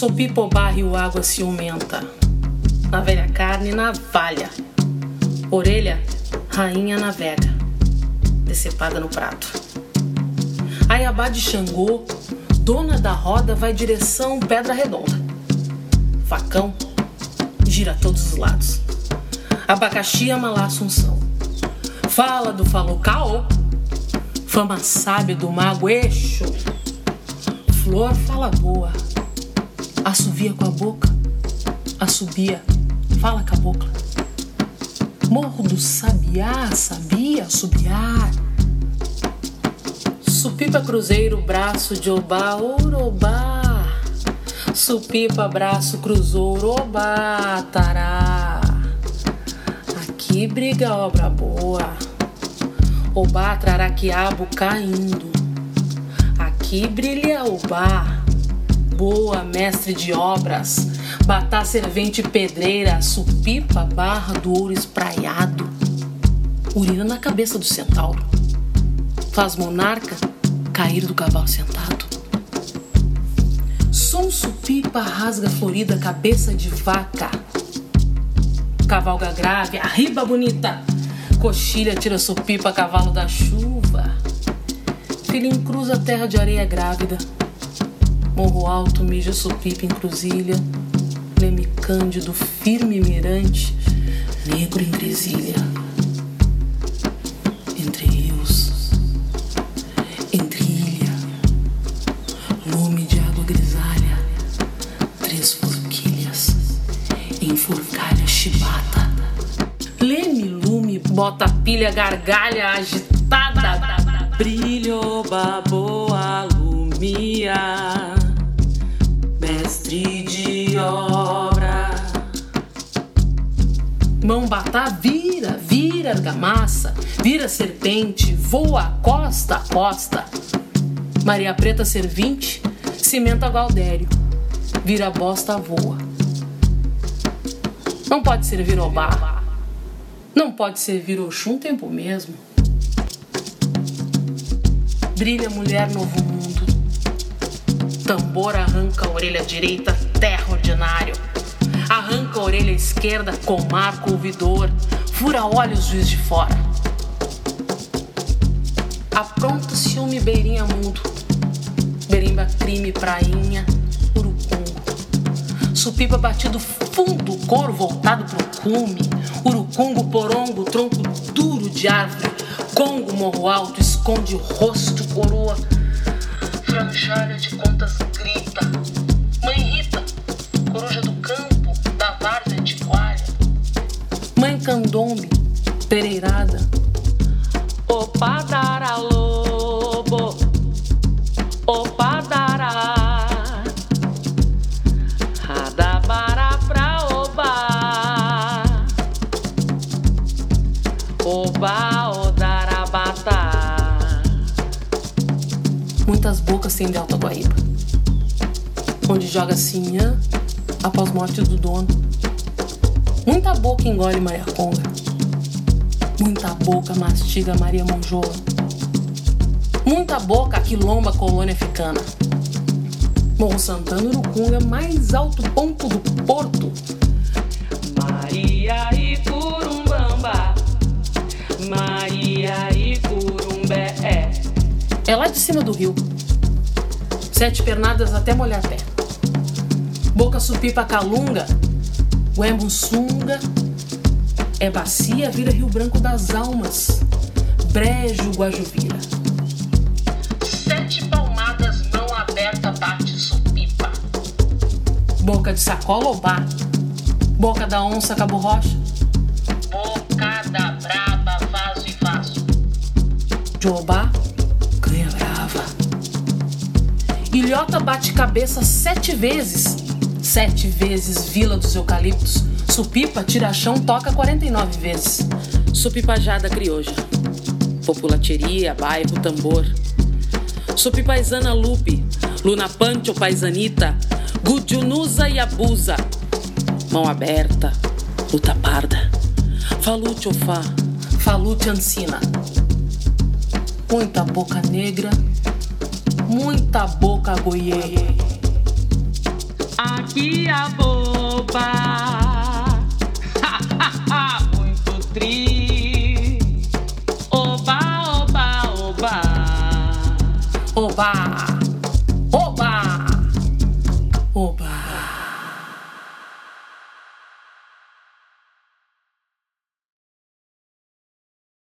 Sopipa barre água ciumenta. Na velha carne, navalha. Orelha, rainha navega. Decepada no prato. Ayabá de Xangô, dona da roda, vai direção Pedra Redonda. Facão, gira a todos os lados. Abacaxi amalá Assunção. Fala do falou caô. Fama sábia do mago eixo. Flor fala boa. Assovia com a boca. Assobia. Fala cabocla. Morro do sabiá, sabia, assobiar. Supipa cruzeiro, braço de obá, orobá. Supipa, braço, cruzou, orobá, tará. Aqui briga obra boa. Obá trará quiabo caindo. Aqui brilha obá. Boa, mestre de obras. Batá servente pedreira, supipa, barra do ouro espraiado. Urina na cabeça do centauro. Faz monarca cair do cavalo sentado. Som supipa rasga florida cabeça de vaca. Cavalga grave, arriba bonita. Coxilha tira supipa cavalo da chuva. Filhinho cruza a terra de areia grávida. Morro alto mija supipa em cruzilha. Leme cândido, firme mirante, negro em grisilha. Entre rios, entre ilha, lume de água grisalha, três forquilhas, enforcalha chibata. Leme lume, bota pilha, gargalha agitada. Brilho, baboa, lumia, Batá, vira, vira argamassa, vira serpente, voa, costa, a costa. Maria Preta servinte, cimenta Galdério, vira bosta, voa. Não pode servir Obá, não pode servir Oxum tempo mesmo. Brilha mulher novo mundo, tambor arranca a orelha direita, terra ordinário. A orelha esquerda, comarca ouvidor, fura olhos juiz de fora. Apronta ciúme beirinha mundo, berimba crime prainha, urucungo. Supipa batido fundo, couro voltado pro cume, urucungo, porongo, tronco duro de árvore, congo, morro alto, esconde rosto, coroa, franjalha de contas candombe, pereirada, Opa dará lobo, opa dará, radabara pra oba, oba odarabata. muitas bocas tem de Alta Guaíba, onde joga sinhã após morte do dono. Muita boca engole Maria Conga, muita boca mastiga Maria Monjoa, muita boca quilomba colônia africana. Morro Santana, Urucunga, mais alto ponto do porto. Maria e Curumbamba, Maria e Curumbé. É lá de cima do rio. Sete pernadas até molhar pé. Boca supipa calunga, Uembunsunga, é bacia, vira Rio Branco das Almas, Brejo, Guajuvira. Sete palmadas, mão aberta, bate supipa. Boca de sacola ou bar, boca da onça, cabo rocha. Boca da braba, vaso e vaso. Jobá, ganha brava. Ilhota bate cabeça sete vezes. Sete vezes Vila dos Eucaliptos. Supipa, tirachão, toca 49 vezes. Supipajada crioja. Populateria, bairro, tambor. Supipaisana Lupe. Luna Pancho, paisanita. Gudiunusa e abusa. Mão aberta. Luta parda. Falute ofá. Falute ancina. Muita boca negra. Muita boca goiê. Aqui a boba. Muito tri. Oba, oba, oba. Oba!